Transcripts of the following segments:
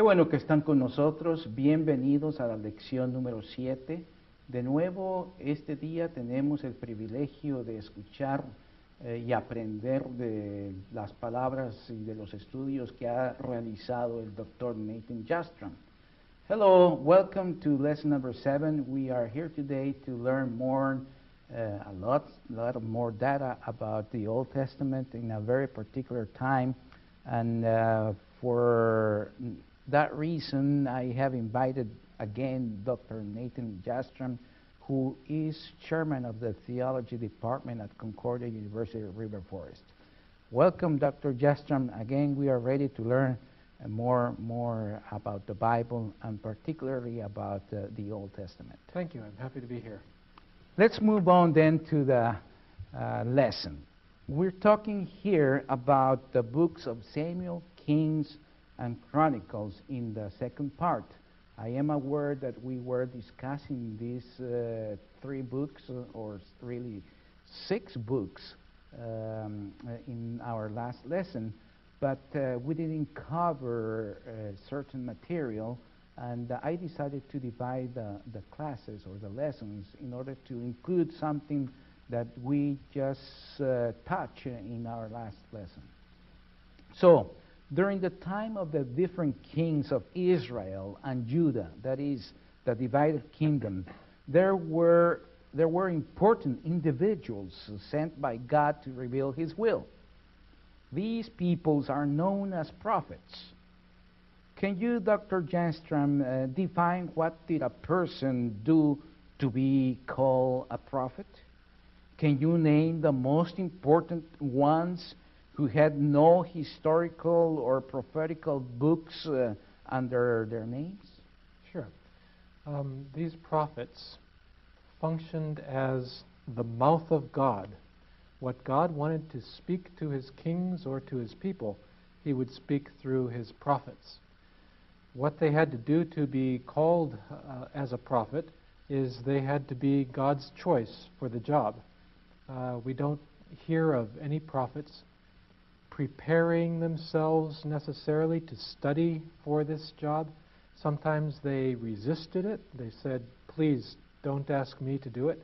Qué bueno que están con nosotros. Bienvenidos a la lección número 7. De nuevo, este día tenemos el privilegio de escuchar eh, y aprender de las palabras y de los estudios que ha realizado el doctor Nathan Jastram. Hello, welcome to lesson number 7. We are here today to learn more, uh, a lot, lot more data about the Old Testament in a very particular time. And uh, for that reason, I have invited again Dr. Nathan Jastram, who is chairman of the theology department at Concordia University of River Forest. Welcome, Dr. Jastram. Again, we are ready to learn more, more about the Bible and particularly about uh, the Old Testament. Thank you. I'm happy to be here. Let's move on then to the uh, lesson. We're talking here about the books of Samuel, Kings, and Chronicles in the second part. I am aware that we were discussing these uh, three books, uh, or really six books, um, uh, in our last lesson, but uh, we didn't cover uh, certain material, and I decided to divide the, the classes or the lessons in order to include something that we just uh, touched in our last lesson. So, during the time of the different kings of Israel and Judah, that is, the divided kingdom, there were, there were important individuals sent by God to reveal His will. These peoples are known as prophets. Can you, Dr. Jastram, uh, define what did a person do to be called a prophet? Can you name the most important ones who had no historical or prophetical books uh, under their names? Sure. Um, these prophets functioned as the mouth of God. What God wanted to speak to his kings or to his people, he would speak through his prophets. What they had to do to be called uh, as a prophet is they had to be God's choice for the job. Uh, we don't hear of any prophets preparing themselves necessarily to study for this job. Sometimes they resisted it. They said, Please don't ask me to do it.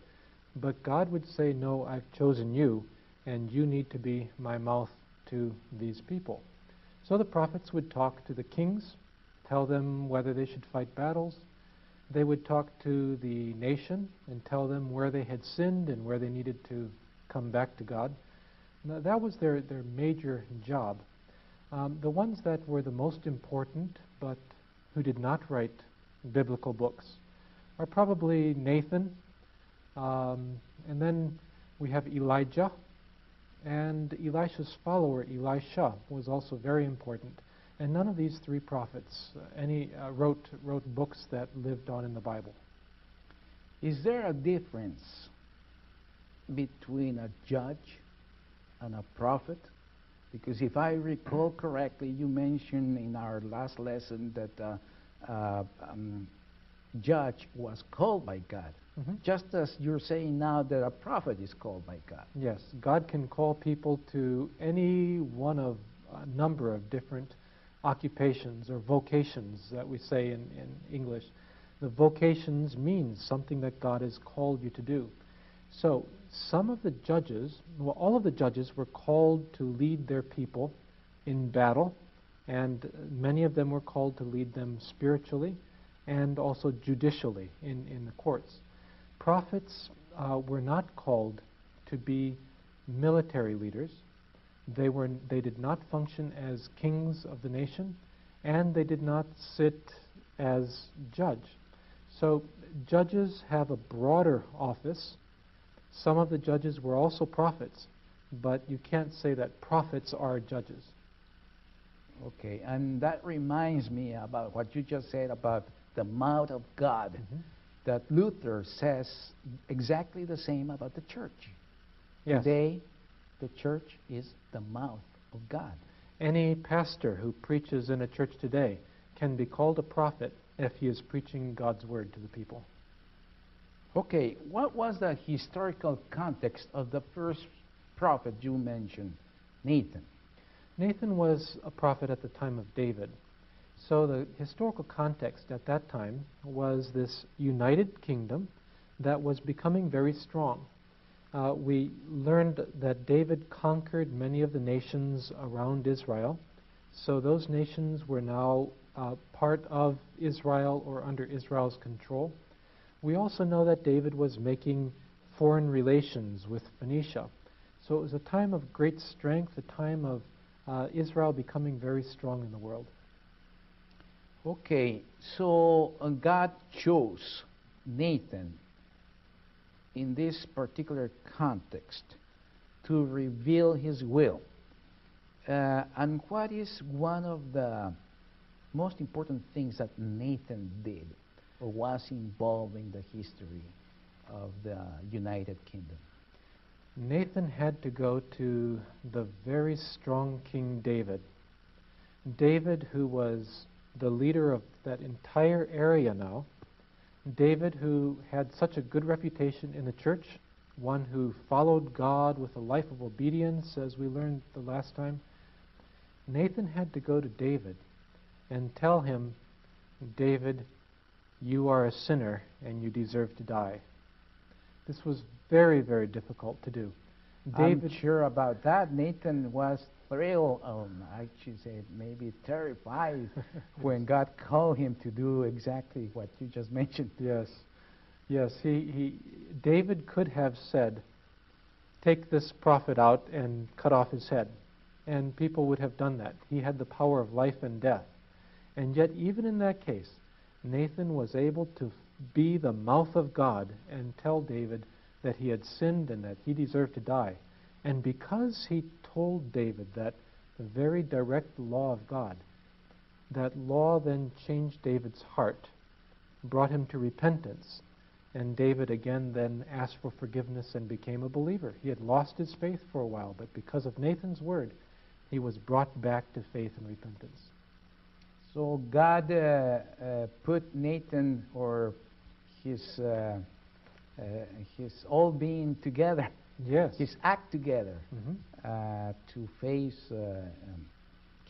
But God would say, No, I've chosen you, and you need to be my mouth to these people. So the prophets would talk to the kings, tell them whether they should fight battles. They would talk to the nation and tell them where they had sinned and where they needed to come back to God. That was their, their major job. Um, the ones that were the most important, but who did not write biblical books, are probably Nathan, um, and then we have Elijah, and Elisha's follower, Elisha, was also very important. And none of these three prophets uh, any uh, wrote wrote books that lived on in the Bible. Is there a difference between a judge and a prophet? Because if I recall correctly, you mentioned in our last lesson that uh, uh, um, judge was called by God. Mm-hmm. Just as you're saying now that a prophet is called by God. Yes, God can call people to any one of a number of different occupations or vocations that we say in, in English. The vocations means something that God has called you to do. So some of the judges, well, all of the judges were called to lead their people in battle, and many of them were called to lead them spiritually and also judicially in, in the courts. Prophets uh, were not called to be military leaders. They, were, they did not function as kings of the nation, and they did not sit as judge. So judges have a broader office some of the judges were also prophets, but you can't say that prophets are judges. Okay, and that reminds me about what you just said about the mouth of God. Mhm. That Luther says exactly the same about the church. Yes. Today, the church is the mouth of God. Any pastor who preaches in a church today can be called a prophet if he is preaching God's word to the people. Okay, what was the historical context of the first prophet you mentioned, Nathan? Nathan was a prophet at the time of David. So the historical context at that time was this united kingdom that was becoming very strong. Uh, we learned that David conquered many of the nations around Israel. So those nations were now uh, part of Israel or under Israel's control. We also know that David was making foreign relations with Phoenicia. So it was a time of great strength, a time of uh, Israel becoming very strong in the world. Okay, so uh, God chose Nathan in this particular context to reveal his will. Uh, and what is one of the most important things that Nathan did or was involved in the history of the United Kingdom? Nathan had to go to the very strong King David. David, who was the leader of that entire area now, David, who had such a good reputation in the church, one who followed God with a life of obedience, as we learned the last time, Nathan had to go to David and tell him, David, you are a sinner and you deserve to die. This was very, very difficult to do. David, I'm sure about that. Nathan was thrilled, um, I should say maybe terrified when God called him to do exactly what you just mentioned. Yes, yes. He, he, David could have said, "Take this prophet out and cut off his head," and people would have done that. He had the power of life and death, and yet even in that case, Nathan was able to be the mouth of God and tell David that he had sinned and that he deserved to die. And because he told David that the very direct law of God, that law then changed David's heart, brought him to repentance. And David again then asked for forgiveness and became a believer. He had lost his faith for a while, but because of Nathan's word, he was brought back to faith and repentance. So God uh, uh, put Nathan or his uh, uh his all being together Yes. His act together mm-hmm. uh, to face uh, um,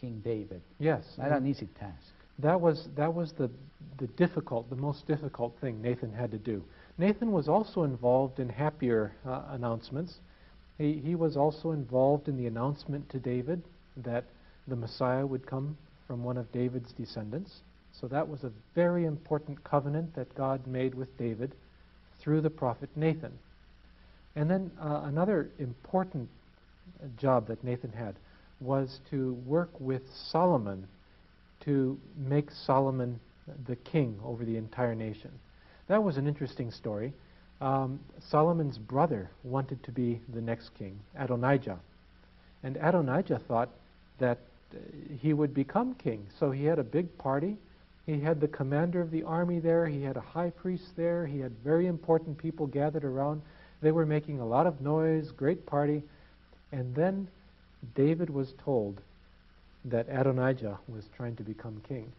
King David. Yes. Not an easy task. That was that was the the difficult, the most difficult thing Nathan had to do. Nathan was also involved in happier uh, announcements. He he was also involved in the announcement to David that the Messiah would come from one of David's descendants. So that was a very important covenant that God made with David through the prophet Nathan. And then uh, another important job that Nathan had was to work with Solomon to make Solomon the king over the entire nation. That was an interesting story. Um, Solomon's brother wanted to be the next king, Adonijah. And Adonijah thought that he would become king. So he had a big party. He had the commander of the army there. He had a high priest there. He had very important people gathered around. They were making a lot of noise, great party. And then David was told that Adonijah was trying to become king.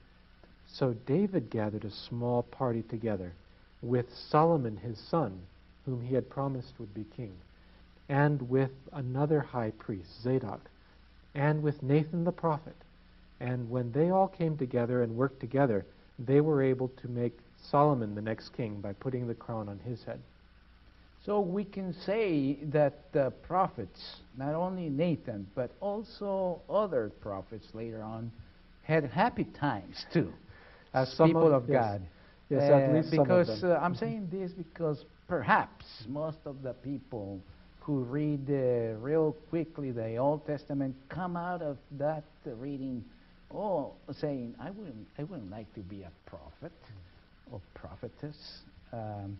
So David gathered a small party together with Solomon, his son, whom he had promised would be king, and with another high priest, Zadok, and with Nathan the prophet. And when they all came together and worked together, they were able to make Solomon the next king by putting the crown on his head. So we can say that the prophets, not only Nathan, but also other prophets later on, had happy times too, as people of, of yes. God. Yes, uh, at least because uh, I'm saying this because perhaps most of the people who read uh, real quickly the Old Testament come out of that reading, oh, saying, "I wouldn't, I wouldn't like to be a prophet or prophetess." Um,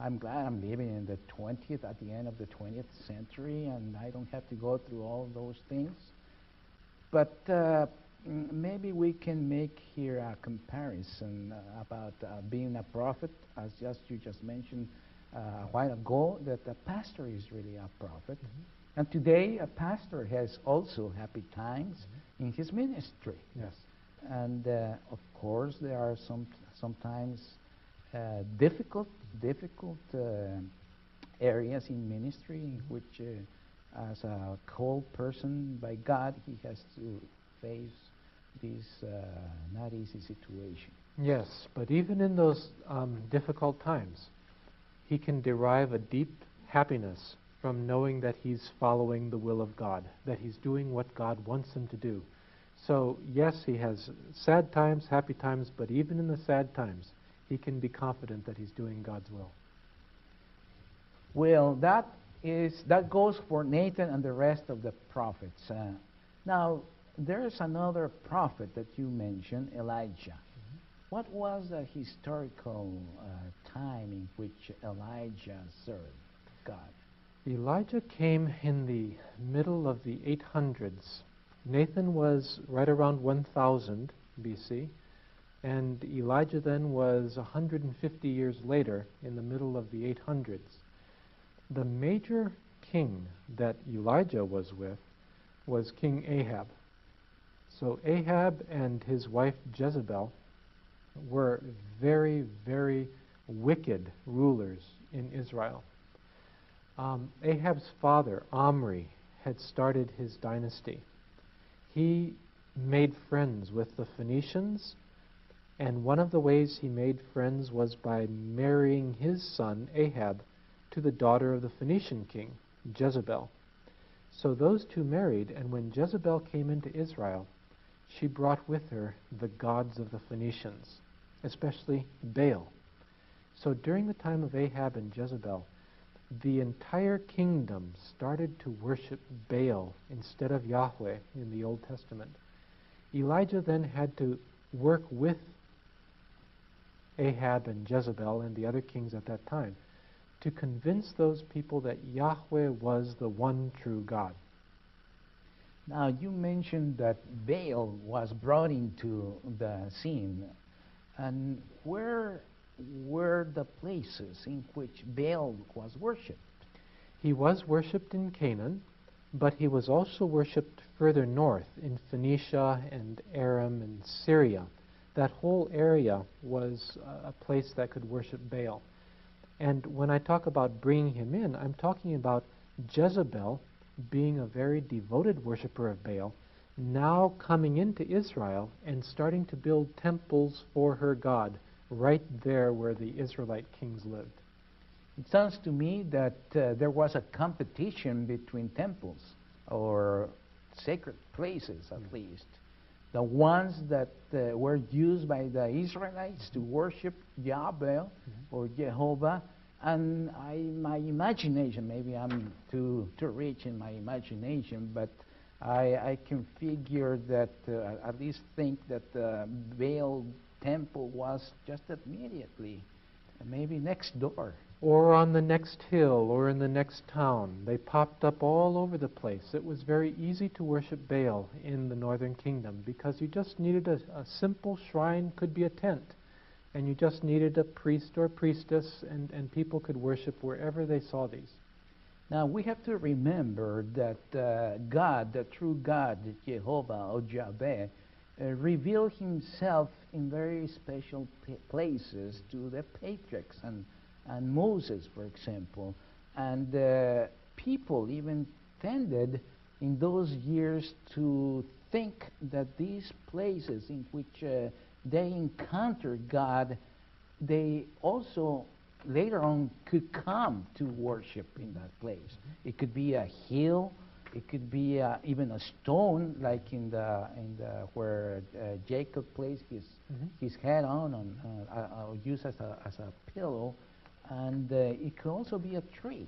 I'm glad I'm living in the 20th, at the end of the 20th century, and I don't have to go through all those things. But uh, maybe we can make here a comparison uh, about uh, being a prophet, as just you just mentioned a while ago, that a pastor is really a prophet. Mm-hmm. And today, a pastor has also happy times mm-hmm. in his ministry. Yes. And uh, of course, there are some sometimes uh, difficult, difficult uh, areas in ministry in which, uh, as a called person by God, he has to face this uh, not easy situation. Yes, but even in those um, difficult times, he can derive a deep happiness from knowing that he's following the will of God, that he's doing what God wants him to do. So, yes, he has sad times, happy times, but even in the sad times, he can be confident that he's doing God's will. Well, that is that goes for Nathan and the rest of the prophets. Uh, now, there's another prophet that you mentioned, Elijah. What was the historical uh, time in which Elijah served God? Elijah came in the middle of the 800s. Nathan was right around 1000 BC, and Elijah then was 150 years later in the middle of the 800s. The major king that Elijah was with was King Ahab. So Ahab and his wife Jezebel were very, very wicked rulers in Israel. Um, Ahab's father, Omri, had started his dynasty. He made friends with the Phoenicians, and one of the ways he made friends was by marrying his son, Ahab, to the daughter of the Phoenician king, Jezebel. So those two married, and when Jezebel came into Israel, she brought with her the gods of the Phoenicians, especially Baal. So during the time of Ahab and Jezebel, the entire kingdom started to worship Baal instead of Yahweh in the Old Testament. Elijah then had to work with Ahab and Jezebel and the other kings at that time to convince those people that Yahweh was the one true God. Now, you mentioned that Baal was brought into the scene. And where were the places in which Baal was worshipped? He was worshipped in Canaan, but he was also worshipped further north in Phoenicia and Aram and Syria. That whole area was a place that could worship Baal. And when I talk about bringing him in, I'm talking about Jezebel being a very devoted worshiper of Baal, now coming into Israel and starting to build temples for her God right there where the Israelite kings lived. It sounds to me that uh, there was a competition between temples or sacred places, at mm-hmm. least. The ones that uh, were used by the Israelites to worship Yahweh mm-hmm. or Jehovah, and I, my imagination, maybe I'm too, too rich in my imagination, but I, I can figure that, uh, at least think that the Baal temple was just immediately, maybe next door. Or on the next hill, or in the next town. They popped up all over the place. It was very easy to worship Baal in the northern kingdom because you just needed a, a simple shrine, could be a tent and you just needed a priest or priestess, and, and people could worship wherever they saw these. Now, we have to remember that uh, God, the true God, Jehovah or Yahweh, uh, revealed himself in very special places to the patriarchs and, and Moses, for example. And uh, people even tended in those years to think that these places in which uh, they encounter God, they also later on could come to worship in that place. It could be a hill, it could be uh, even a stone, like in the in the where uh, Jacob placed his mm-hmm. his head on, on uh, uh, uh used as a as a pillow, and uh, it could also be a tree,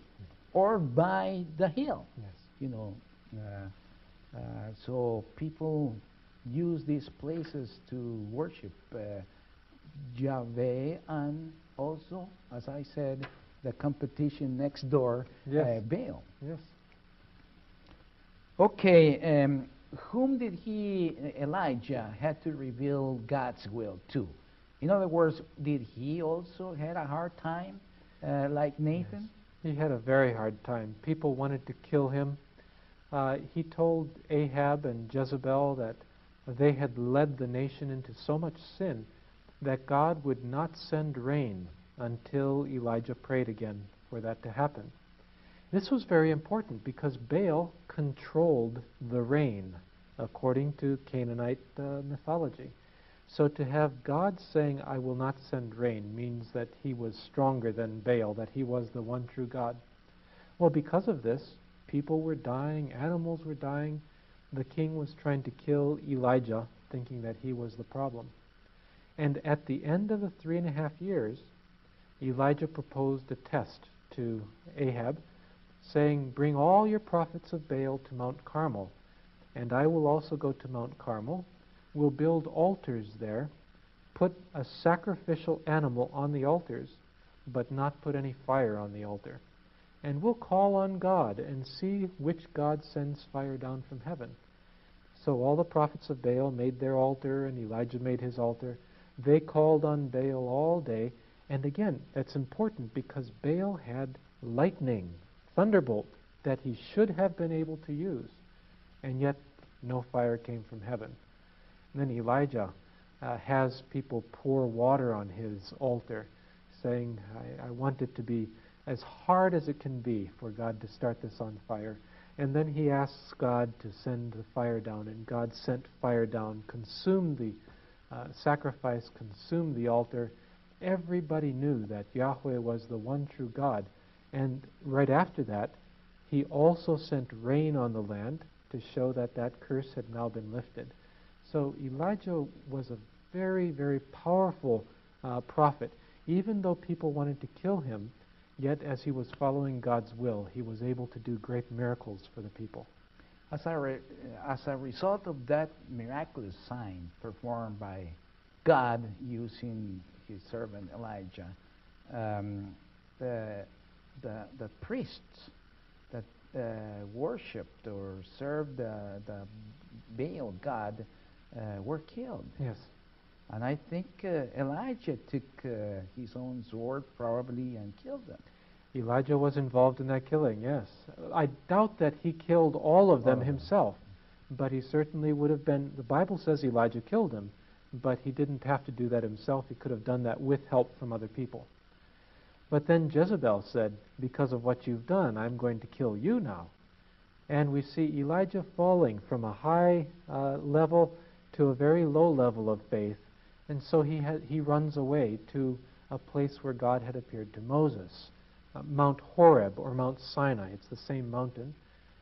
or by the hill. Yes. You know, so people use these places to worship uh, and also, as I said, the competition next door, yes. uh, Baal. Yes. Okay, um, whom did he, Elijah, had to reveal God's will to? In other words, did he also had a hard time, uh, like Nathan? Yes. He had a very hard time. People wanted to kill him. Uh, he told Ahab and Jezebel that they had led the nation into so much sin that God would not send rain until Elijah prayed again for that to happen. This was very important because Baal controlled the rain. according to Canaanite uh, mythology. So to have God saying, I will not send rain, means that he was stronger than Baal, that he was the one true God. Well, because of this, people were dying, animals were dying. The king was trying to kill Elijah, thinking that he was the problem. And at the end of the three and a half years, Elijah proposed a test to Ahab, saying, Bring all your prophets of Baal to Mount Carmel, and I will also go to Mount Carmel. We'll build altars there, put a sacrificial animal on the altars, but not put any fire on the altar. And we'll call on God and see which God sends fire down from heaven. So all the prophets of Baal made their altar, and Elijah made his altar. They called on Baal all day. And again, that's important because Baal had lightning, thunderbolt, that he should have been able to use. And yet, no fire came from heaven. And then Elijah uh, has people pour water on his altar, saying, I, I want it to be as hard as it can be for God to start this on fire. And then he asks God to send the fire down, and God sent fire down, consumed the uh, sacrifice, consumed the altar. Everybody knew that Yahweh was the one true God. And right after that, he also sent rain on the land to show that that curse had now been lifted. So Elijah was a very, very powerful uh, prophet. Even though people wanted to kill him, yet as he was following God's will, he was able to do great miracles for the people. As a, re- as a result of that miraculous sign performed by God using his servant Elijah, um, the, the, the priests that uh, worshipped or served the, the Baal god uh, were killed. Yes. And I think uh, Elijah took uh, his own sword probably and killed them. Elijah was involved in that killing, yes. I doubt that he killed all of them Oh. himself, but he certainly would have been. The Bible says Elijah killed him, but he didn't have to do that himself. He could have done that with help from other people. But then Jezebel said, Because of what you've done, I'm going to kill you now. And we see Elijah falling from a high uh, level to a very low level of faith. And so he, ha- he runs away to a place where God had appeared to Moses, uh, Mount Horeb or Mount Sinai. It's the same mountain.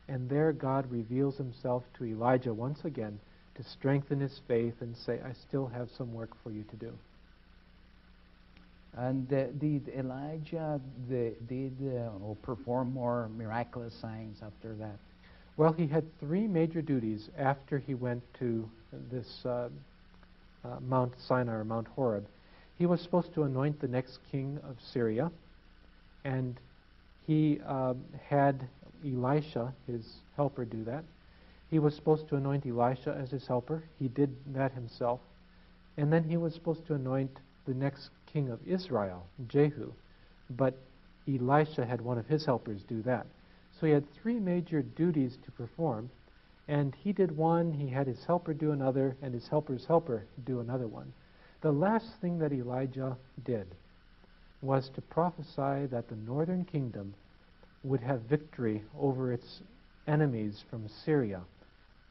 And there God reveals himself to Elijah once again to strengthen his faith and say, I still have some work for you to do. And uh, did Elijah the, did uh, or perform more miraculous signs after that? Well, he had three major duties after he went to this uh, uh, Mount Sinai or Mount Horeb. He was supposed to anoint the next king of Syria, and he um, had Elisha, his helper, do that. He was supposed to anoint Elisha as his helper. He did that himself. And then he was supposed to anoint the next king of Israel, Jehu. But Elisha had one of his helpers do that. So he had three major duties to perform, and he did one, he had his helper do another, and his helper's helper do another one. The last thing that Elijah did was to prophesy that the northern kingdom would have victory over its enemies from Syria.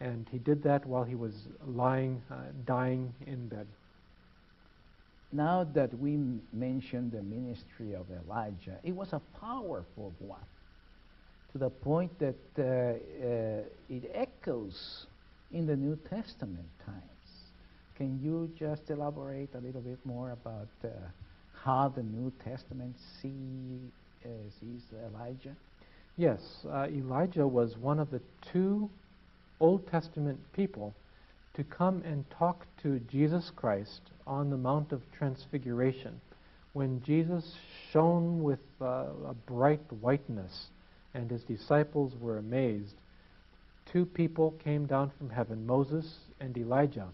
And he did that while he was lying, uh, dying in bed. Now that we m- mentioned the ministry of Elijah, it was a powerful one to the point that uh, uh, it echoes in the New Testament times. Can you just elaborate a little bit more about uh, how the New Testament see, uh, sees Elijah? Yes, uh, Elijah was one of the two Old Testament people to come and talk to Jesus Christ on the Mount of Transfiguration when Jesus shone with uh, a bright whiteness and his disciples were amazed. Two people came down from heaven, Moses and Elijah,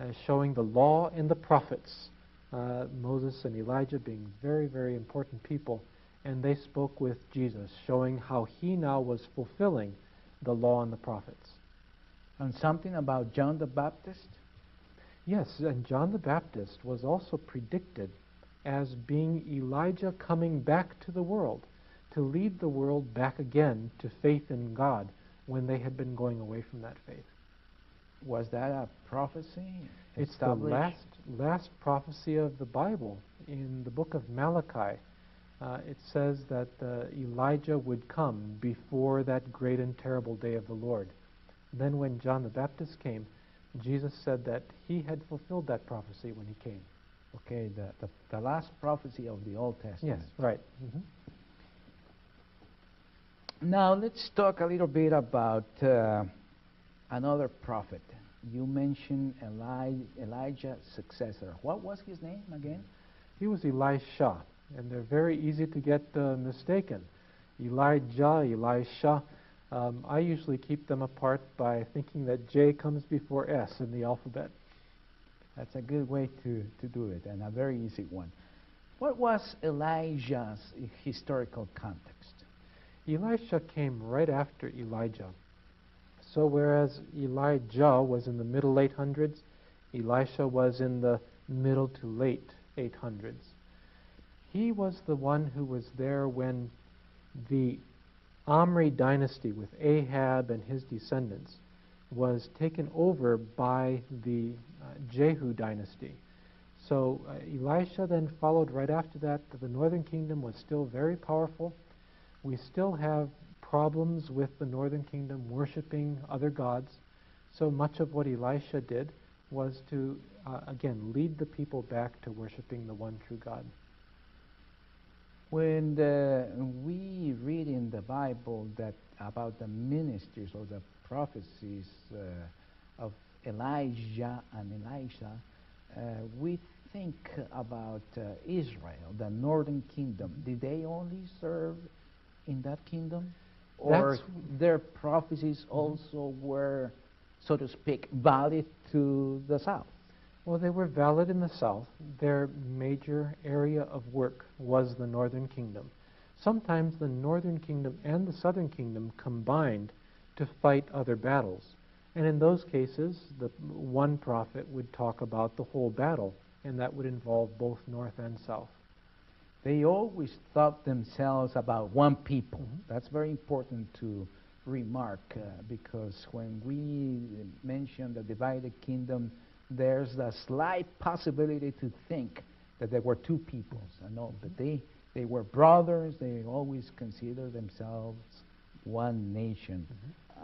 uh, showing the law and the prophets. Uh, Moses and Elijah being very, very important people and they spoke with Jesus, showing how he now was fulfilling the law and the prophets. And something about John the Baptist? Yes, and John the Baptist was also predicted as being Elijah coming back to the world to lead the world back again to faith in God when they had been going away from that faith. Was that a prophecy? It's the last, last prophecy of the Bible. In the book of Malachi, uh, it says that uh, Elijah would come before that great and terrible day of the Lord. Then, when John the Baptist came, Jesus said that he had fulfilled that prophecy when he came. Okay, the, the, the last prophecy of the Old Testament. Yes, right. hmm Now let's talk a little bit about uh, another prophet. You mentioned Eli- Elijah's successor. What was his name again? He was Elisha, and they're very easy to get uh, mistaken. Elijah, Elisha. Um, I usually keep them apart by thinking that J comes before S in the alphabet. That's a good way to, to do it, and a very easy one. What was Elijah's historical context? Elisha came right after Elijah. So whereas Elijah was in the middle 800s, Elisha was in the middle to late 800s. He was the one who was there when the Omri dynasty with Ahab and his descendants was taken over by the uh, Jehu dynasty. So uh, Elisha then followed right after that. The northern kingdom was still very powerful. We still have problems with the northern kingdom worshiping other gods. So much of what Elisha did was to, uh, again, lead the people back to worshiping the one true God. When the, we read in the Bible that about the ministers or the prophecies uh, of Elijah and Elisha, uh, we think about uh, Israel, the northern kingdom. Did they only serve in that kingdom? Or That's- their prophecies also were, so to speak, valid to the south? Well, they were valid in the south. Their major area of work was the northern kingdom. Sometimes the northern kingdom and the southern kingdom combined to fight other battles. And in those cases, the one prophet would talk about the whole battle, and that would involve both north and south. They always thought themselves about one people. Mhm. That's very important to remark uh, because when we mention the divided kingdom, there's a slight possibility to think that there were two peoples. Uh, No, but they, they were brothers. They always considered themselves one nation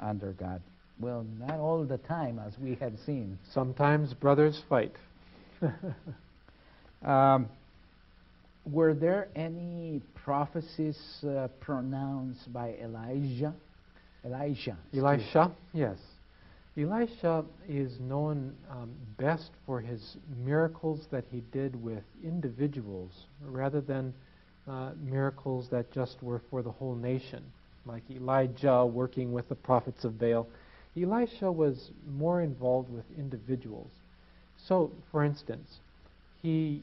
under God. Well, not all the time, as we have seen. Sometimes brothers fight. Um, were there any prophecies uh, pronounced by Elijah? Elijah. Elisha, yes. Elisha is known um, best for his miracles that he did with individuals rather than uh, miracles that just were for the whole nation, like Elijah working with the prophets of Baal. Elisha was more involved with individuals. So, for instance, he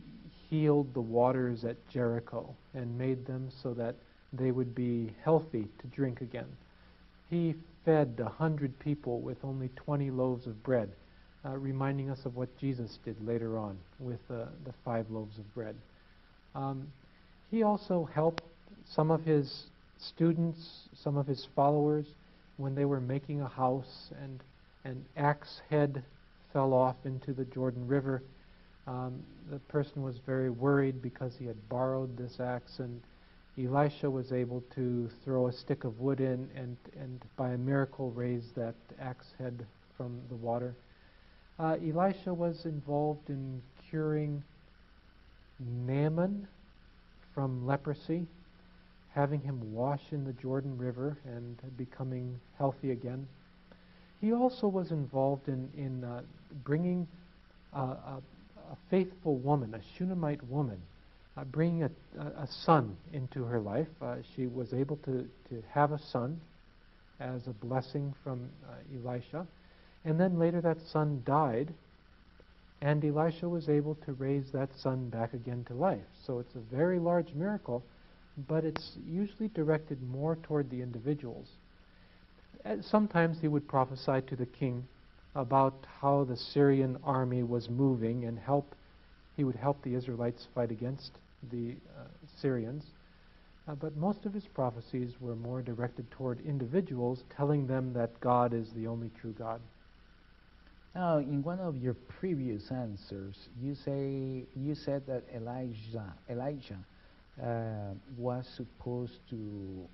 healed the waters at Jericho and made them so that they would be healthy to drink again. He fed a hundred people with only 20 loaves of bread, uh, reminding us of what Jesus did later on with uh, the five loaves of bread. Um, he also helped some of his students, some of his followers, when they were making a house and an axe head fell off into the Jordan River. Um, the person was very worried because he had borrowed this axe and Elisha was able to throw a stick of wood in and, and by a miracle raise that axe head from the water. Uh, Elisha was involved in curing Naaman from leprosy, having him wash in the Jordan River and becoming healthy again. He also was involved in, in uh, bringing uh, a, faithful woman, a Shunammite woman, uh, bringing a, a, a son into her life. Uh, she was able to, to have a son as a blessing from uh, Elisha. And then later that son died, and Elisha was able to raise that son back again to life. So it's a very large miracle, but it's usually directed more toward the individuals. Uh, Sometimes he would prophesy to the king about how the Syrian army was moving and help he would help the Israelites fight against the uh, Syrians. Uh, but most of his prophecies were more directed toward individuals, telling them that God is the only true God. Now, in one of your previous answers, you say you said that Elijah Elijah uh, was supposed to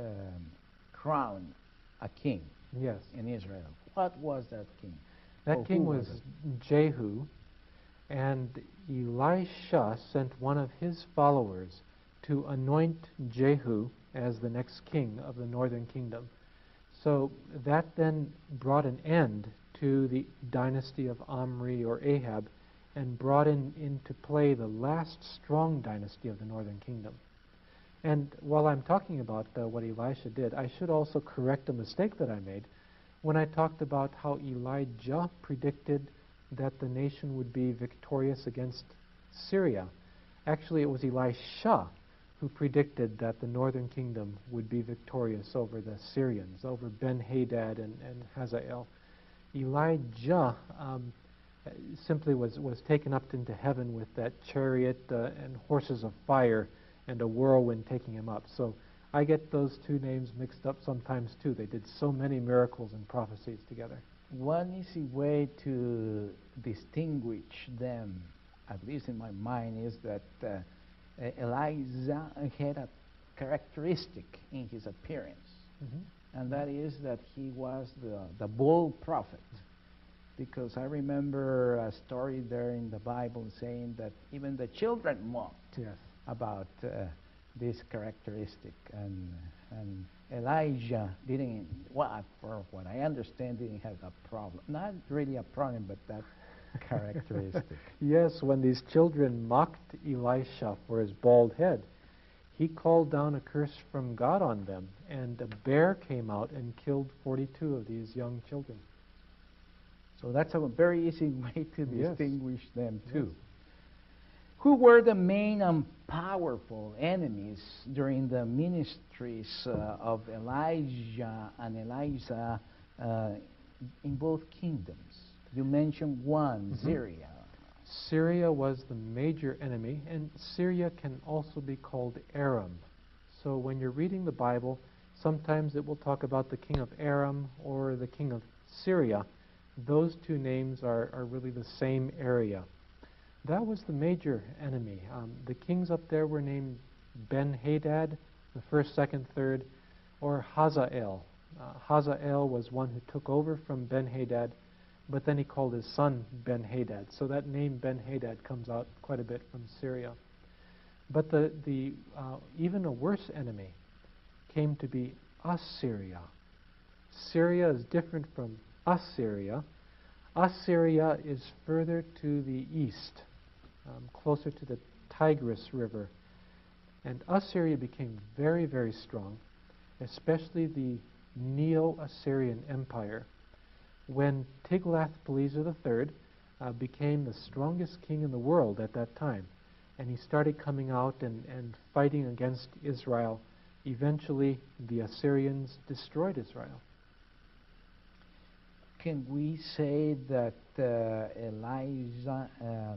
um, crown a king Yes. in Israel. What was that king? That Oh, king was was Jehu, and Elisha sent one of his followers to anoint Jehu as the next king of the northern kingdom. So that then brought an end to the dynasty of Omri or Ahab and brought in, into play the last strong dynasty of the northern kingdom. And while I'm talking about uh, what Elisha did, I should also correct a mistake that I made when I talked about how Elijah predicted that the nation would be victorious against Syria. Actually, it was Elisha who predicted that the northern kingdom would be victorious over the Syrians, over Ben Hadad and, and Hazael. Elijah um, simply was, was taken up into heaven with that chariot uh, and horses of fire and a whirlwind taking him up. So I get those two names mixed up sometimes too. They did so many miracles and prophecies together. One easy way to distinguish them, at least in my mind, is that uh, Elijah had a characteristic in his appearance, and that is that he was the, the bold prophet. Because I remember a story there in the Bible saying that even the children mocked Yes. About uh, this characteristic. And, and Elijah didn't, well, for what I understand, didn't have a problem. Not really a problem, but that characteristic. Yes, when these children mocked Elisha for his bald head, he called down a curse from God on them, and a bear came out and killed 42 of these young children. So that's a very easy way to Yes. distinguish them, too. Yes. Who were the main and powerful enemies during the ministries uh, of Elijah and Elisha uh, in both kingdoms? You mentioned one, Mhm. Syria. Syria was the major enemy, and Syria can also be called Aram. So when you're reading the Bible, sometimes it will talk about the king of Aram or the king of Syria. Those two names are, are really the same area. That was the major enemy. Um, the kings up there were named Ben Hadad, the first, second, third, or Hazael. Uh, Hazael was one who took over from Ben Hadad but then he called his son Ben Hadad. So that name Ben Hadad comes out quite a bit from Syria. But the, the uh, even a worse enemy came to be Assyria. Syria is different from Assyria. Assyria is further to the east, um, closer to the Tigris River. And Assyria became very, very strong, especially the Neo Assyrian Empire when Tiglath-Pileser III uh, became the strongest king in the world at that time, and he started coming out and, and fighting against Israel, eventually the Assyrians destroyed Israel. Can we say that uh, Elijah uh,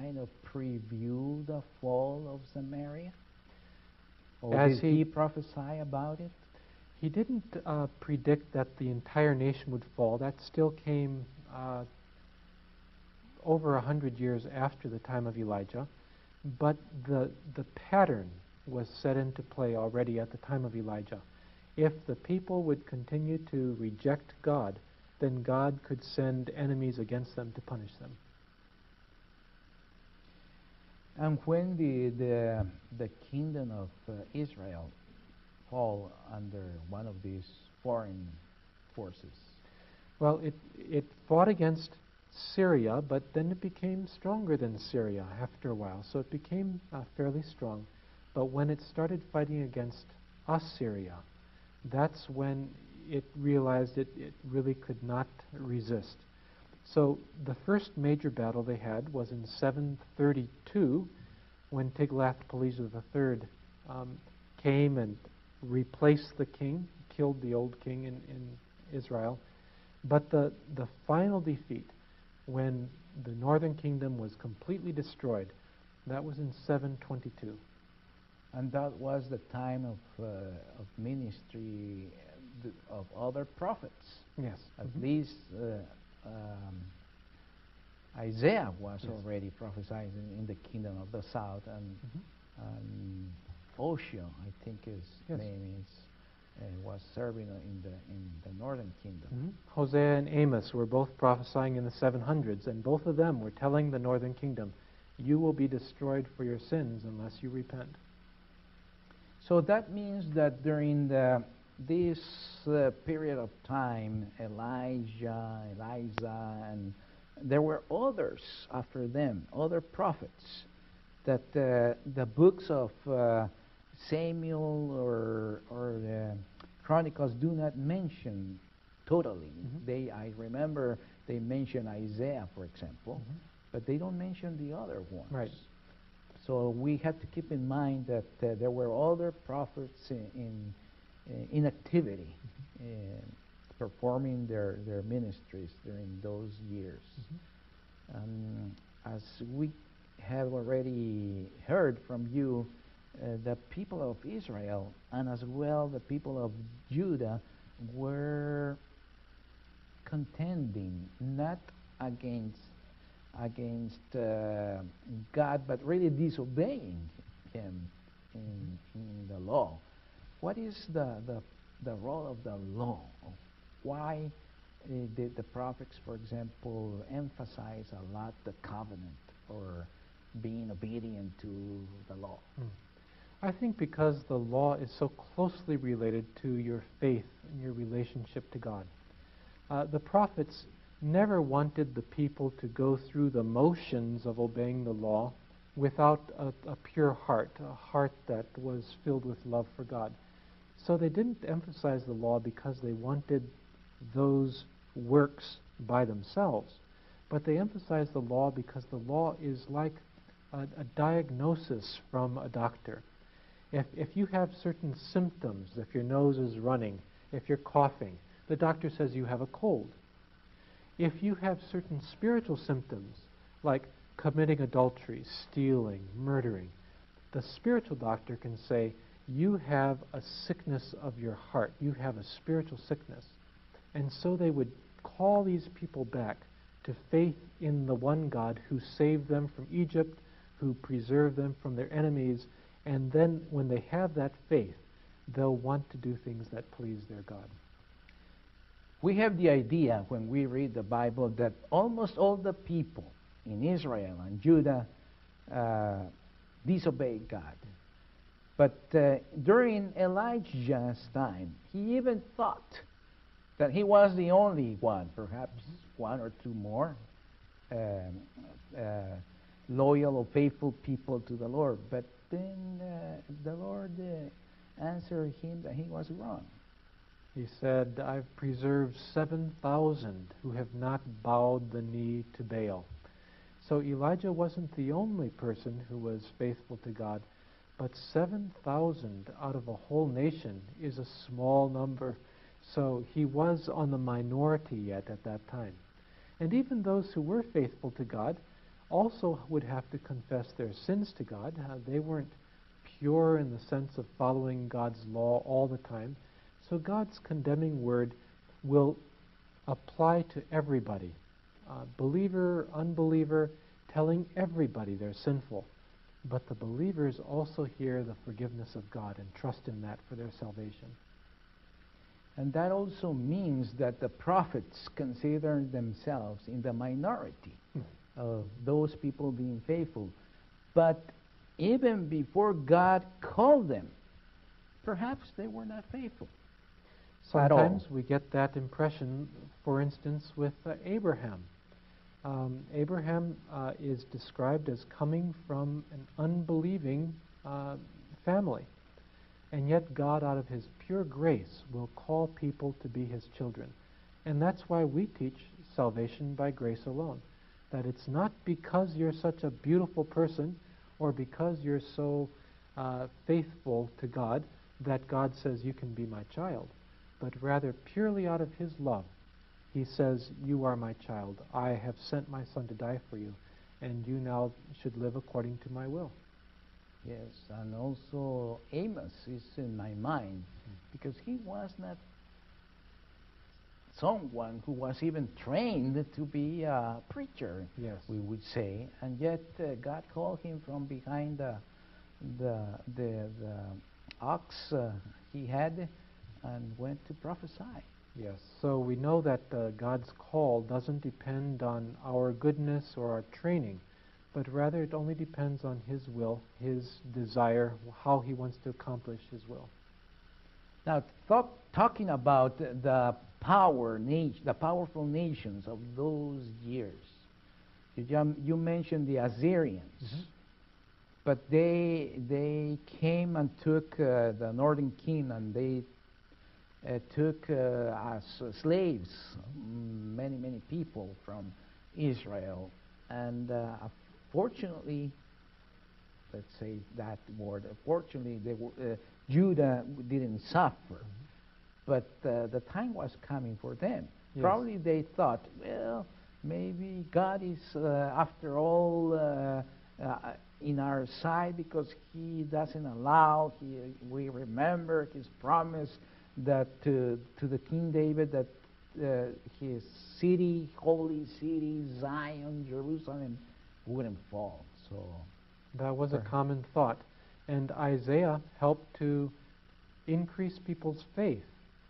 kind of preview the fall of Samaria? Or As did he- he prophesy about it? He didn't uh, predict that the entire nation would fall. That still came uh, over a hundred years after the time of Elijah. But the, the pattern was set into play already at the time of Elijah. If the people would continue to reject God, then God could send enemies against them to punish them. And when the, the, the kingdom of uh, Israel fall under one of these foreign forces? Well, it, it fought against Syria, but then it became stronger than Syria after a while. So it became uh, fairly strong. But when it started fighting against Assyria, that's when it realized it, it really could not resist. So the first major battle they had was in 732 when Tiglath-Pileser III um, came and replaced the king, killed the old king in, in Israel. But the, the final defeat, when the northern kingdom was completely destroyed, that was in 722. And that was the time of, uh, of ministry uh, of other prophets. Yes. At Mhm. least uh, um, Isaiah was Yes. already prophesying in the kingdom of the south, and Mhm. um, Osho, I think his Yes. name is, uh, was serving in the in the northern kingdom. Mhm. Hosea and Amos were both prophesying in the 700s, and both of them were telling the northern kingdom, You will be destroyed for your sins unless you repent. So that means that during the, this uh, period of time, Elijah, Elisha, and there were others after them, other prophets, that uh, the books of uh, Samuel or, or the Chronicles do not mention totally. Mhm. They, I remember they mention Isaiah, for example, but they don't mention the other ones. Right. So we have to keep in mind that uh, there were other prophets in in, uh, in uh, performing their, their ministries during those years. Um, as we have already heard from you, uh, the people of Israel and as well the people of Judah were contending not against against uh, God, but really disobeying Him in, in the law. What is the, the, the role of the law? Why uh, did the prophets, for example, emphasize a lot the covenant or being obedient to the law? Hmm. I think because the law is so closely related to your faith and your relationship to God. Uh, the prophets never wanted the people to go through the motions of obeying the law without a, a pure heart, a heart that was filled with love for God. So they didn't emphasize the law because they wanted those works by themselves, but they emphasized the law because the law is like a, a diagnosis from a doctor. If, if you have certain symptoms, if your nose is running, if you're coughing, the doctor says you have a cold. If you have certain spiritual symptoms, like committing adultery, stealing, murdering, the spiritual doctor can say, You have a sickness of your heart. You have a spiritual sickness. And so they would call these people back to faith in the one God who saved them from Egypt, who preserved them from their enemies, and then when they have that faith, they'll want to do things that please their God. We have the idea when we read the Bible that almost all the people in Israel and Judah uh, disobeyed God. But uh, during Elijah's time, he even thought that he was the only one, perhaps one or two more, um, uh, loyal or faithful people to the Lord. But then uh, the Lord uh, answered him that he was wrong. He said, I've preserved 7,000 who have not bowed the knee to Baal. So Elijah wasn't the only person who was faithful to God, but 7,000 out of a whole nation is a small number. So he was on the minority yet at that time. And even those who were faithful to God also would have to confess their sins to God. Uh, they weren't pure in the sense of following God's law all the time. So God's condemning word will apply to everybody, uh, believer, unbeliever, telling everybody they're sinful. But the believers also hear the forgiveness of God and trust in that for their salvation. And that also means that the prophets consider themselves in the minority of those people being faithful. But even before God called them, perhaps they were not faithful. Sometimes we get that impression, for instance, with uh, Abraham. Um, Abraham uh, is described as coming from an unbelieving uh, family. And yet, God, out of His pure grace, will call people to be His children. And that's why we teach salvation by grace alone. That it's not because you're such a beautiful person or because you're so uh, faithful to God that God says you can be my child, but rather purely out of His love. He says, You are my child. I have sent my son to die for you, and you now should live according to my will. Yes, and also Amos is in my mind because he was not someone who was even trained to be a preacher, Yes. we would say, and yet uh, God called him from behind the the the, the ox uh, he had and went to prophesy. Yes. So we know that uh, God's call doesn't depend on our goodness or our training, but rather it only depends on His will, His desire, how He wants to accomplish His will. Now, thought, talking about the power, nat- the powerful nations of those years, you, jum- you mentioned the Assyrians, Mhm. but they they came and took uh, the northern kingdom. They uh, took uh, as slaves many many people from Israel, and uh, fortunately, let's say that word. Fortunately, they uh, Judah didn't suffer, but uh, the time was coming for them. Yes. Probably they thought, well, maybe God is, uh, after all, uh, uh, in our side because He doesn't allow. He, we remember His promise that to, to the King David that uh, his city, holy city, Zion, Jerusalem, wouldn't fall. So That was a common thought. And Isaiah helped to increase people's faith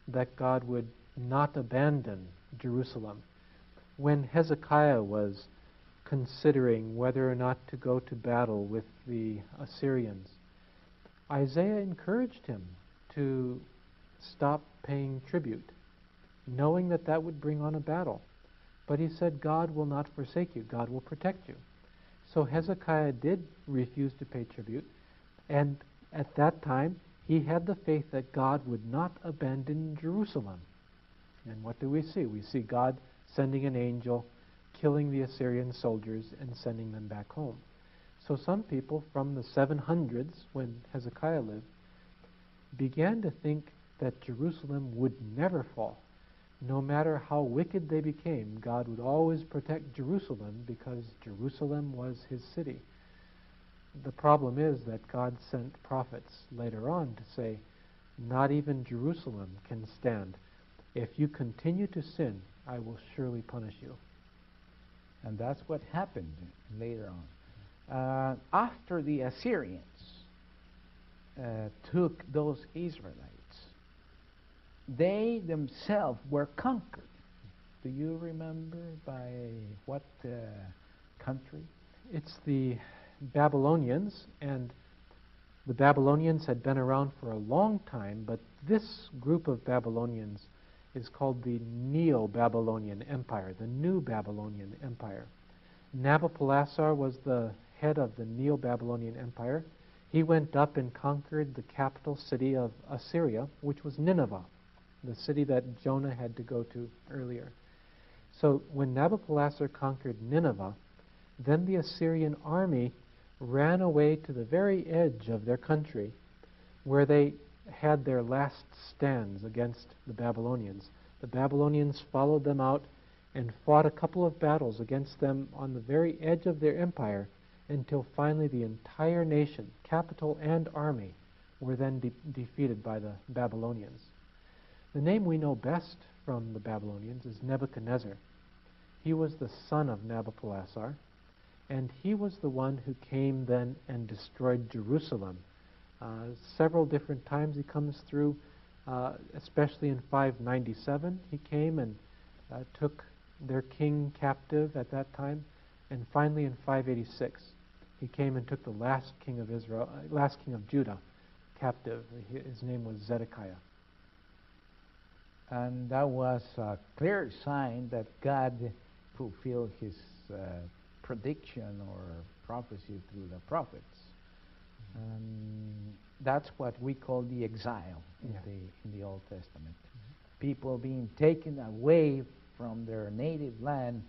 that God would not abandon Jerusalem. When Hezekiah was considering whether or not to go to battle with the Assyrians, Isaiah encouraged him to stop paying tribute, knowing that that would bring on a battle. But he said, God will not forsake you, God will protect you. So Hezekiah did refuse to pay tribute, and at that time he had the faith that God would not abandon Jerusalem. And what do we see? We see God sending an angel, killing the Assyrian soldiers, and sending them back home. So some people from the 700s, when Hezekiah lived, began to think that Jerusalem would never fall. No matter how wicked they became, God would always protect Jerusalem because Jerusalem was his city. The problem is that God sent prophets later on to say, Not even Jerusalem can stand. If you continue to sin, I will surely punish you. And that's what happened later on. Uh, after the Assyrians uh, took those Israelites, they themselves were conquered. Do you remember by what uh, country? It's the Babylonians, and the Babylonians had been around for a long time, but this group of Babylonians is called the Neo Babylonian Empire, the New Babylonian Empire. Nabopolassar was the head of the Neo Babylonian Empire. He went up and conquered the capital city of Assyria, which was Nineveh, the city that Jonah had to go to earlier. So when Nabopolassar conquered Nineveh, then the Assyrian army ran away to the very edge of their country, where they had their last stands against the Babylonians. The Babylonians followed them out and fought a couple of battles against them on the very edge of their empire until finally the entire nation, capital and army, were then de- defeated by the Babylonians. The name we know best from the Babylonians is Nebuchadnezzar. He was the son of Nabopolassar, and he was the one who came then and destroyed Jerusalem. Uh, several different times he comes through, uh, especially in 597. He came and uh, took their king captive at that time, and finally in 586 he came and took the last king of Israel, uh, last king of Judah, captive. His name was Zedekiah. And that was a clear sign that God fulfilled his uh, prediction or prophecy through the prophets. And that's what we call the exile in, Yeah. the, in the Old Testament. People being taken away from their native land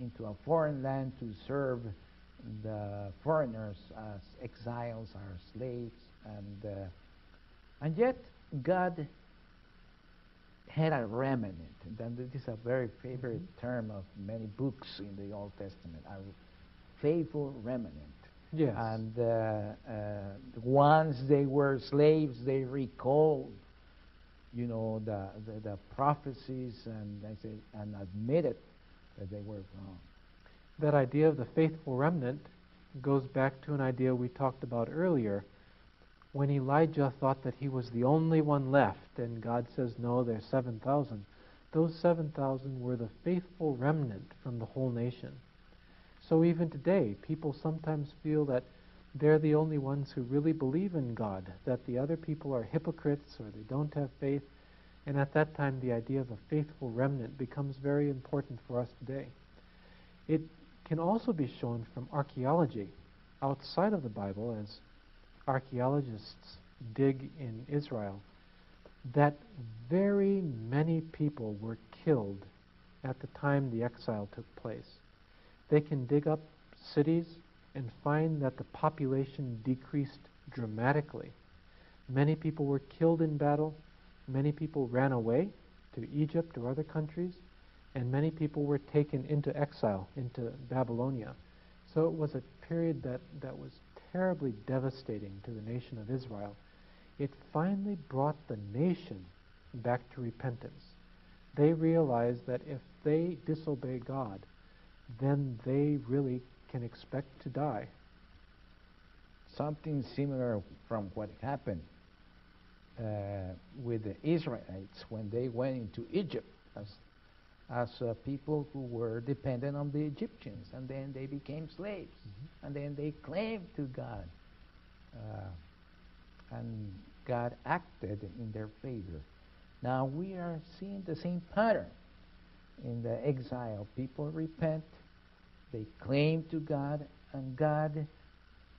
into a foreign land to serve the foreigners as exiles or slaves. And, uh, and yet, God had a remnant. And this is a very favorite term of many books in the Old Testament. A faithful remnant. Yes. And uh, uh, once they were slaves, they recalled you know, the, the, the prophecies and, I say, and admitted that they were wrong. That idea of the faithful remnant goes back to an idea we talked about earlier when Elijah thought that he was the only one left, and God says, No, there's 7,000. Those 7,000 were the faithful remnant from the whole nation. So even today, people sometimes feel that they're the only ones who really believe in God, that the other people are hypocrites or they don't have faith. And at that time, the idea of a faithful remnant becomes very important for us today. It can also be shown from archaeology outside of the Bible as archaeologists dig in Israel that very many people were killed at the time the exile took place. They can dig up cities and find that the population decreased dramatically. Many people were killed in battle, many people ran away to Egypt or other countries, and many people were taken into exile, into Babylonia. So it was a period that, that was terribly devastating to the nation of Israel. It finally brought the nation back to repentance. They realized that if they disobey God, then they really can expect to die. Something similar from what happened uh, with the Israelites when they went into Egypt as, as uh, people who were dependent on the Egyptians, and then they became slaves, mm-hmm. and then they claimed to God, uh, and God acted in their favor. Now we are seeing the same pattern in the exile. People repent, they claim to God, and God,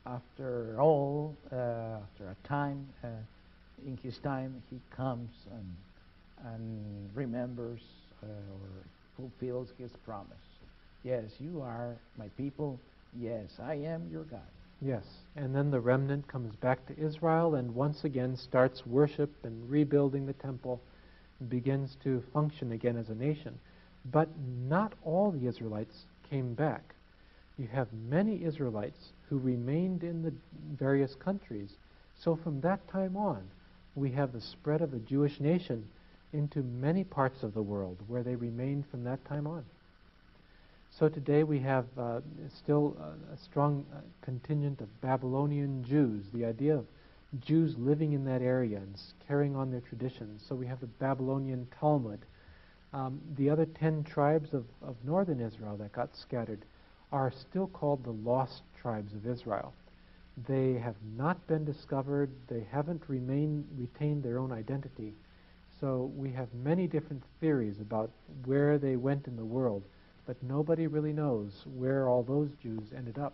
after all, uh, after a time, uh, in His time, He comes and, and remembers uh, or fulfills His promise. Yes, you are my people. Yes, I am your God. Yes, and then the remnant comes back to Israel and once again starts worship and rebuilding the temple and begins to function again as a nation. But not all the Israelites came back. You have many Israelites who remained in the various countries. So from that time on, we have the spread of the Jewish nation into many parts of the world where they remained from that time on. So today we have uh, still a, a strong uh, contingent of Babylonian Jews, the idea of Jews living in that area and carrying on their traditions. So we have the Babylonian Talmud, um, the other ten tribes of, of northern Israel that got scattered are still called the lost tribes of Israel. They have not been discovered, they haven't remained, retained their own identity. So we have many different theories about where they went in the world, but nobody really knows where all those Jews ended up.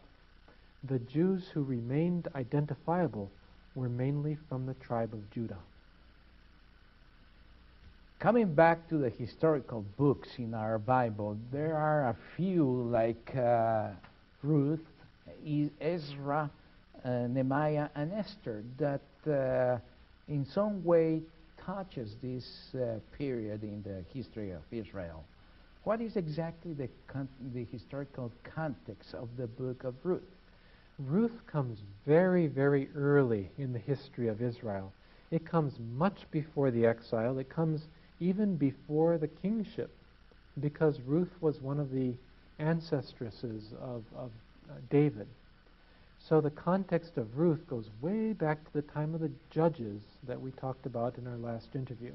The Jews who remained identifiable were mainly from the tribe of Judah. Coming back to the historical books in our Bible, there are a few like uh, Ruth, Ezra, uh, Nehemiah, and Esther that uh, in some way touches this uh, period in the history of Israel. What is exactly the, the historical context of the book of Ruth? Ruth comes very, very early in the history of Israel. It comes much before the exile. It comes even before the kingship, because Ruth was one of the ancestresses of, of uh, David. So the context of Ruth goes way back to the time of the judges that we talked about in our last interview.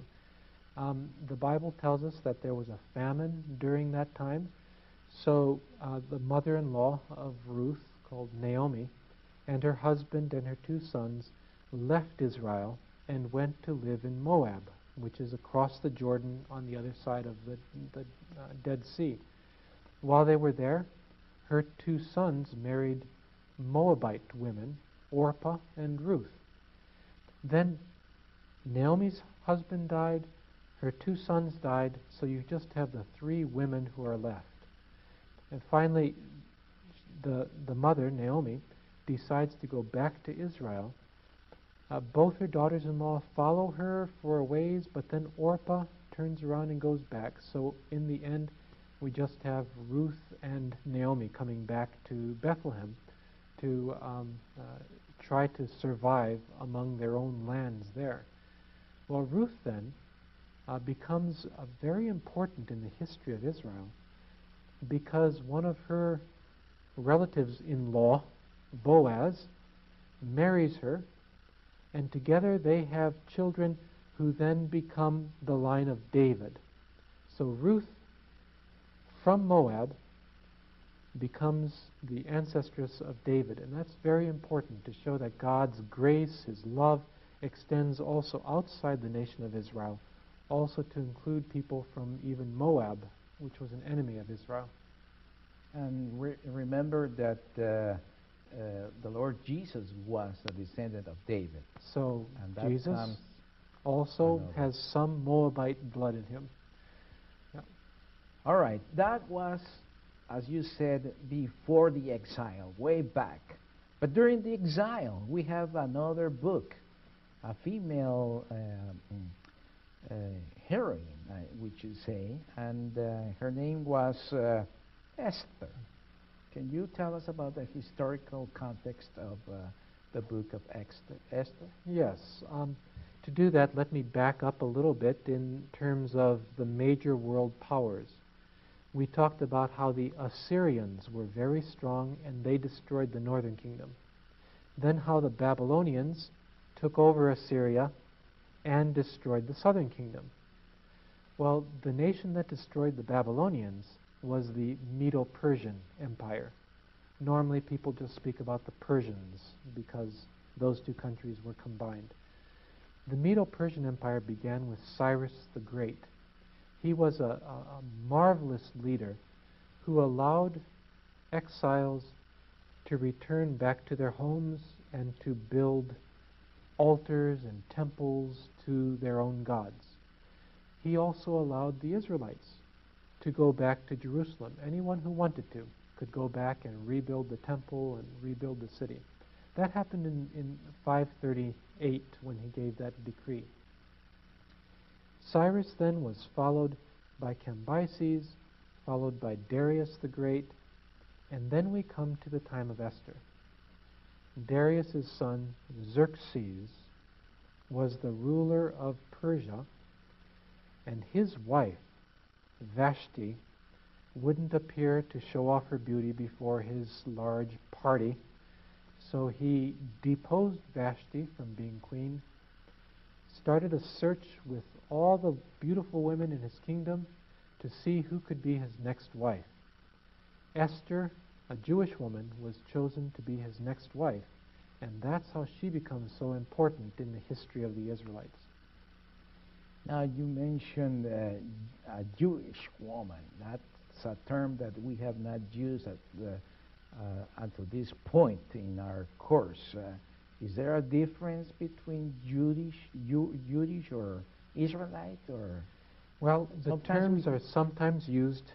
Um, the Bible tells us that there was a famine during that time. So uh, the mother in law of Ruth, called Naomi, and her husband and her two sons left Israel and went to live in Moab, which is across the Jordan on the other side of the, the uh, Dead Sea. While they were there, her two sons married Moabite women, Orpah and Ruth. Then Naomi's husband died, her two sons died, so you just have the three women who are left. And finally, the, the mother, Naomi, decides to go back to Israel uh, both her daughters in law follow her for a ways, but then Orpah turns around and goes back. So in the end, we just have Ruth and Naomi coming back to Bethlehem to um, uh, try to survive among their own lands there. Well, Ruth then uh, becomes uh, very important in the history of Israel because one of her relatives in law, Boaz, marries her, and together they have children who then become the line of David. So Ruth from Moab becomes the ancestress of David, and that's very important to show that God's grace, His love, extends also outside the nation of Israel, also to include people from even Moab, which was an enemy of Israel. And re- remember that uh, uh, the Lord Jesus was a descendant of David. So Jesus also has some Moabite blood in him. All right, that was, as you said, before the exile, way back. But during the exile, we have another book, a female um, uh, heroine, uh, which you say, and uh, her name was uh, Esther. Can you tell us about the historical context of uh, the book of Esther? Esther? Yes. Um, to do that, let me back up a little bit in terms of the major world powers. We talked about how the Assyrians were very strong and they destroyed the northern kingdom. Then, how the Babylonians took over Assyria and destroyed the southern kingdom. Well, the nation that destroyed the Babylonians was the Medo Persian Empire. Normally, people just speak about the Persians because those two countries were combined. The Medo Persian Empire began with Cyrus the Great. He was a, a, marvelous leader who allowed exiles to return back to their homes and to build altars and temples to their own gods. He also allowed the Israelites to go back to Jerusalem. Anyone who wanted to could go back and rebuild the temple and rebuild the city. That happened in, in 538 when he gave that decree. Cyrus then was followed by Cambyses, followed by Darius the Great, and then we come to the time of Esther. Darius's son Xerxes was the ruler of Persia, and his wife Vashti wouldn't appear to show off her beauty before his large party, so he deposed Vashti from being queen, started a search with all the beautiful women in his kingdom to see who could be his next wife. Esther, a Jewish woman, was chosen to be his next wife, and that's how she becomes so important in the history of the Israelites. Now, you mentioned uh, a Jewish woman. That's a term that we have not used at the, uh, until this point in our course. Uh, is there a difference between Jewish, Jewish or Israelite, or Well, the terms we- are sometimes used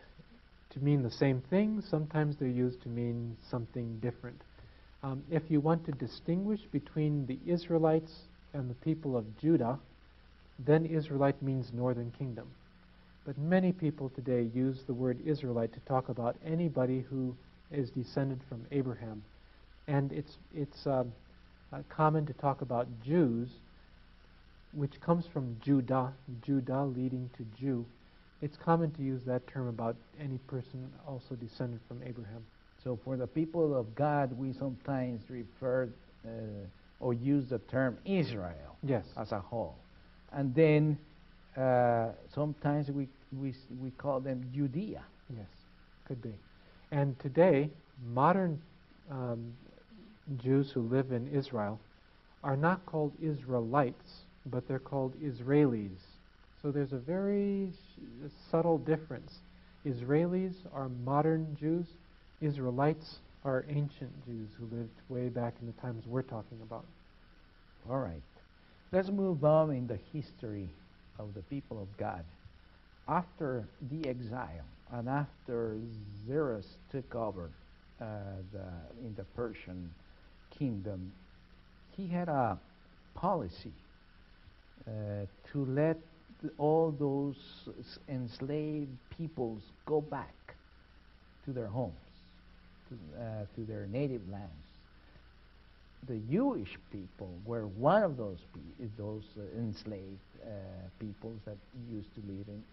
to mean the same thing, sometimes they're used to mean something different. Um, if you want to distinguish between the Israelites and the people of Judah, then Israelite means northern kingdom. But many people today use the word Israelite to talk about anybody who is descended from Abraham. And it's, it's um, uh, common to talk about Jews, which comes from Judah, Judah leading to Jew. It's common to use that term about any person also descended from Abraham. so for the people of God, we sometimes refer uh, or use the term Israel Yes. as a whole, and then uh, sometimes we, we we call them Judea. Yes, could be. And today, modern um, Jews who live in Israel are not called Israelites, but they're called Israelis. So there's a very subtle difference. Israelis are modern Jews, Israelites are ancient Jews who lived way back in the times we're talking about. All right. Let's move on in the history of the people of God. After the exile and after Xerxes took over uh, the, in the Persian kingdom, he had a policy uh, to let all those enslaved peoples go back to their homes, to, uh, to their native lands the Jewish people were one of those those uh, enslaved uh, peoples that used to live in,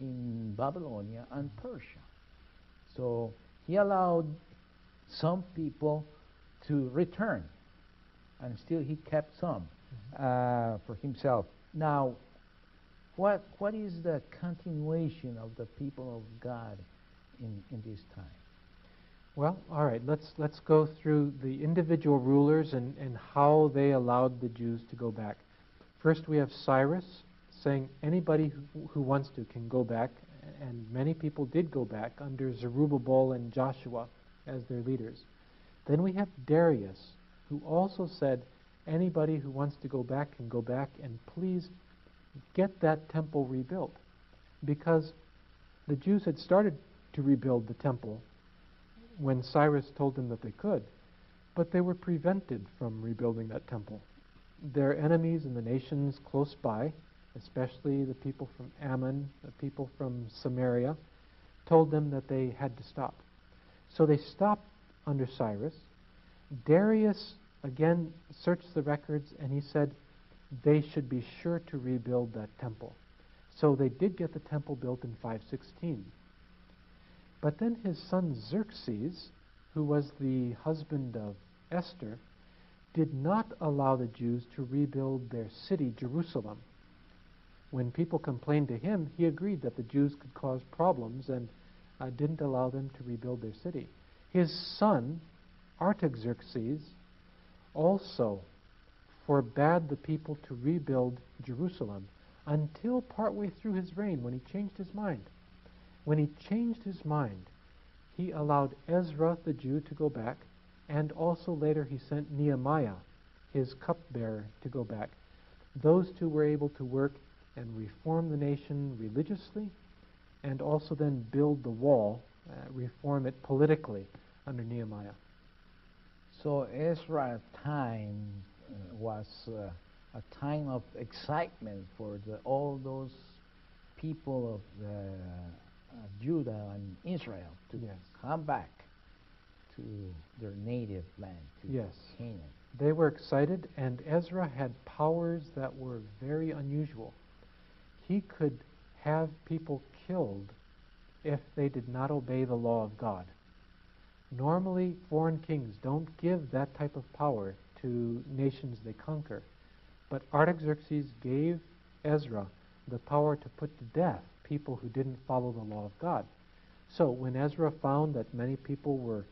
in Babylonia and Persia. So he allowed some people to return, and still he kept some uh, for himself. Now, what, what is the continuation of the people of God in, in this time? Well, all right, let's, let's go through the individual rulers and, and how they allowed the Jews to go back. First, we have Cyrus saying anybody who, who wants to can go back, and many people did go back under Zerubbabel and Joshua as their leaders. Then we have Darius, who also said anybody who wants to go back can go back, and please get that temple rebuilt. Because the Jews had started to rebuild the temple when Cyrus told them that they could, but they were prevented from rebuilding that temple. Their enemies in the nations close by, especially the people from Ammon, the people from Samaria, told them that they had to stop. So they stopped under Cyrus. Darius again searched the records and he said they should be sure to rebuild that temple. So they did get the temple built in 516. But then his son Xerxes, who was the husband of Esther, did not allow the Jews to rebuild their city, Jerusalem. When people complained to him, he agreed that the Jews could cause problems and uh, didn't allow them to rebuild their city. His son, Artaxerxes, also forbade the people to rebuild Jerusalem until partway through his reign when he changed his mind. When he changed his mind, he allowed Ezra the Jew to go back, and also later he sent Nehemiah, his cupbearer, to go back. Those two were able to work and reform the nation religiously, and also then build the wall, uh, reform it politically under Nehemiah. So Ezra's time uh, was uh, a time of excitement for the, all those people of uh, Judah and Israel to yes. come back to their native land, to yes. Canaan. They were excited, and Ezra had powers that were very unusual. He could have people killed if they did not obey the law of God. Normally, foreign kings don't give that type of power to nations they conquer. But Artaxerxes gave Ezra the power to put to death people who didn't follow the law of God. So when Ezra found that many people were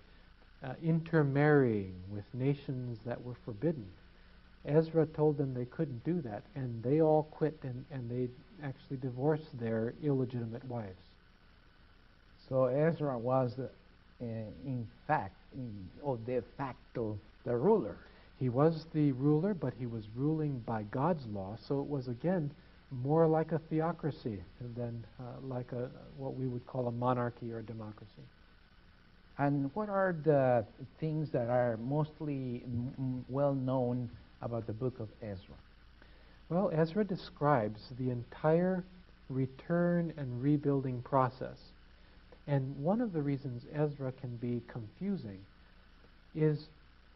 uh, intermarrying with nations that were forbidden, Ezra told them they couldn't do that, and they all quit and, and they actually divorced their illegitimate wives. So Ezra was, uh, in fact, in, or de facto, the ruler. He was the ruler, but he was ruling by God's law, so it was again more like a theocracy than uh, like a what we would call a monarchy or a democracy. And what are the things that are mostly m- well known about the book of Ezra? Well, Ezra describes the entire return and rebuilding process. And one of the reasons Ezra can be confusing is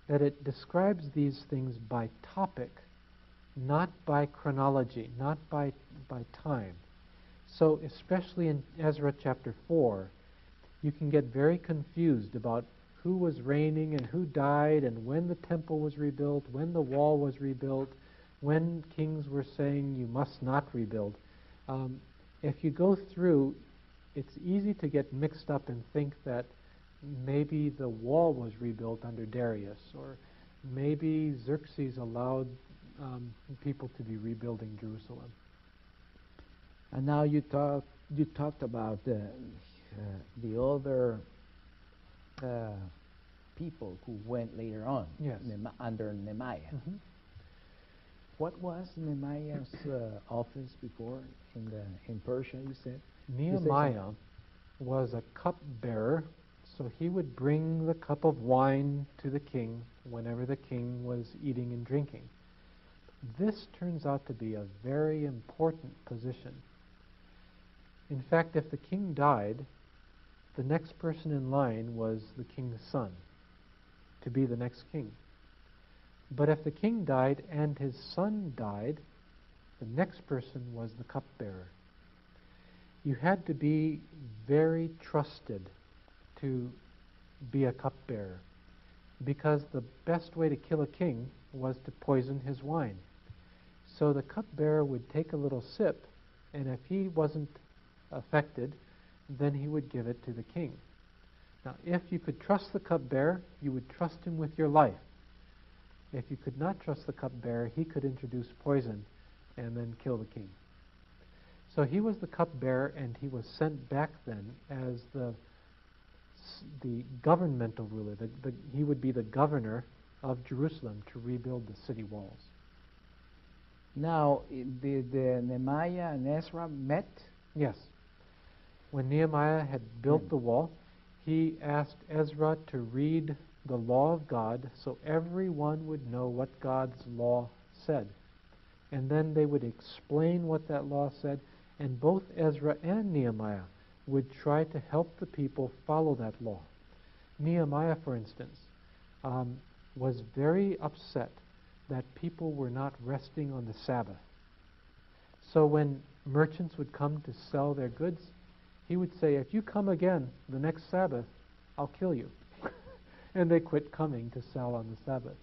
that it describes these things by topic not by chronology, not by, by time. So, especially in Ezra chapter 4, you can get very confused about who was reigning and who died and when the temple was rebuilt, when the wall was rebuilt, when kings were saying you must not rebuild. Um, if you go through, it's easy to get mixed up and think that maybe the wall was rebuilt under Darius, or maybe Xerxes allowed um, people to be rebuilding Jerusalem. And now you talk you talked about uh, uh, the other uh, people who went later on yes. under Nehemiah. Mm-hmm. What was Nehemiah's uh, office before in the in Persia? You said Nehemiah was a cupbearer, so he would bring the cup of wine to the king whenever the king was eating and drinking. This turns out to be a very important position. In fact, if the king died, the next person in line was the king's son to be the next king. But if the king died and his son died, the next person was the cupbearer. You had to be very trusted to be a cupbearer because the best way to kill a king was to poison his wine. So the cupbearer would take a little sip, and if he wasn't affected, then he would give it to the king. Now, if you could trust the cupbearer, you would trust him with your life. If you could not trust the cupbearer, he could introduce poison and then kill the king. So he was the cupbearer, and he was sent back then as the the governmental ruler. The, the, he would be the governor of Jerusalem to rebuild the city walls. Now, did uh, Nehemiah and Ezra met? Yes. When Nehemiah had built the wall, he asked Ezra to read the law of God so everyone would know what God's law said. And then they would explain what that law said, and both Ezra and Nehemiah would try to help the people follow that law. Nehemiah, for instance, um, was very upset that people were not resting on the Sabbath. So when merchants would come to sell their goods, he would say, If you come again the next Sabbath, I'll kill you. and they quit coming to sell on the Sabbath.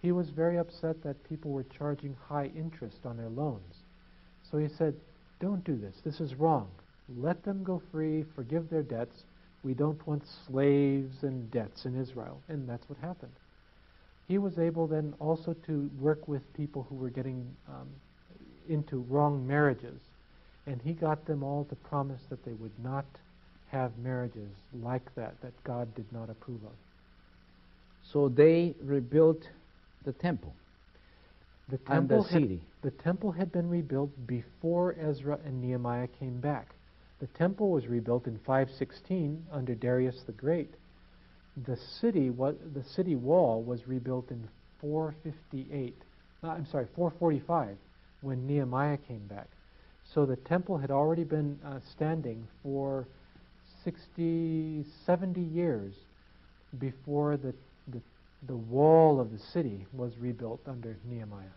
He was very upset that people were charging high interest on their loans. So he said, Don't do this. This is wrong. Let them go free, forgive their debts. We don't want slaves and debts in Israel. And that's what happened. He was able then also to work with people who were getting um, into wrong marriages. And he got them all to promise that they would not have marriages like that, that God did not approve of. So they rebuilt the temple. The temple, and the had, city. the temple had been rebuilt before Ezra and Nehemiah came back. The temple was rebuilt in 516 under Darius the Great. The city, was, the city wall was rebuilt in 458. Uh, I'm sorry, 445 when Nehemiah came back. So the temple had already been uh, standing for 60, 70 years before the, the, the wall of the city was rebuilt under Nehemiah.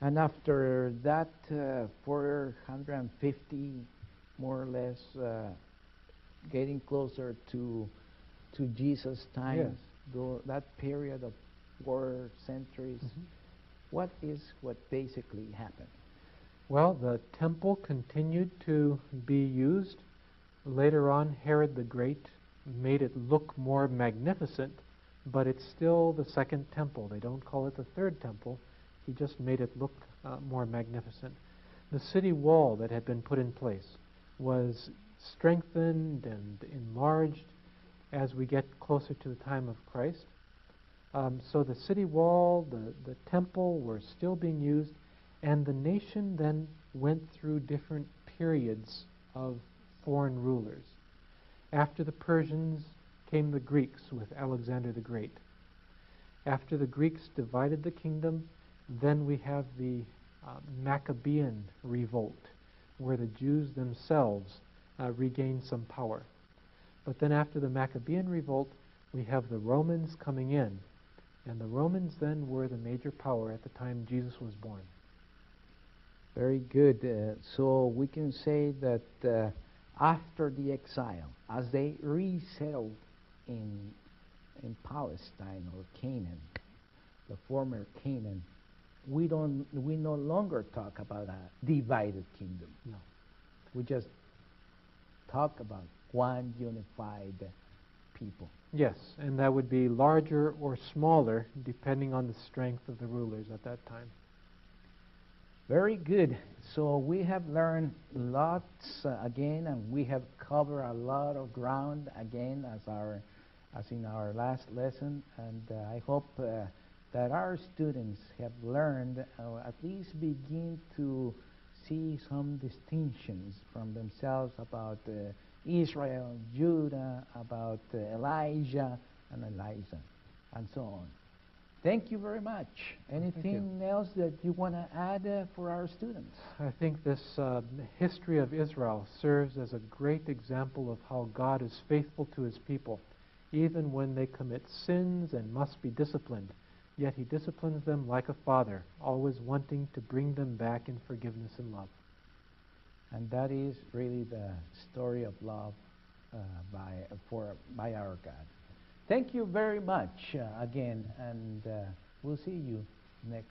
And after that, uh, 450, more or less, uh, getting closer to to Jesus' time, Yes. that period of four centuries, Mhm. what is what basically happened? Well, the temple continued to be used. Later on, Herod the Great made it look more magnificent, but it's still the second temple. They don't call it the third temple. He just made it look uh, more magnificent. The city wall that had been put in place was strengthened and enlarged as we get closer to the time of Christ. Um, so the city wall, the, the temple were still being used, and the nation then went through different periods of foreign rulers. After the Persians came the Greeks with Alexander the Great. After the Greeks divided the kingdom, then we have the uh, Maccabean revolt, where the Jews themselves uh, regained some power. But then after the Maccabean revolt, we have the Romans coming in. And the Romans then were the major power at the time Jesus was born. Very good. Uh, so we can say that uh, after the exile, as they resettled in in Palestine or Canaan, the former Canaan, we don't we no longer talk about a divided kingdom. No. We just talk about one unified people. Yes, and that would be larger or smaller depending on the strength of the rulers at that time. Very good. So we have learned lots uh, again, and we have covered a lot of ground again as our as in our last lesson. And uh, I hope uh, that our students have learned, or at least begin to see some distinctions from themselves about uh, Israel, Judah, about uh, Elijah and Elijah, and so on. Thank you very much. Anything else that you want to add uh, for our students? I think this uh, history of Israel serves as a great example of how God is faithful to his people. Even when they commit sins and must be disciplined, yet he disciplines them like a father, always wanting to bring them back in forgiveness and love. And that is really the story of love uh, by, for, by our God. Thank you very much uh, again, and uh, we'll see you next.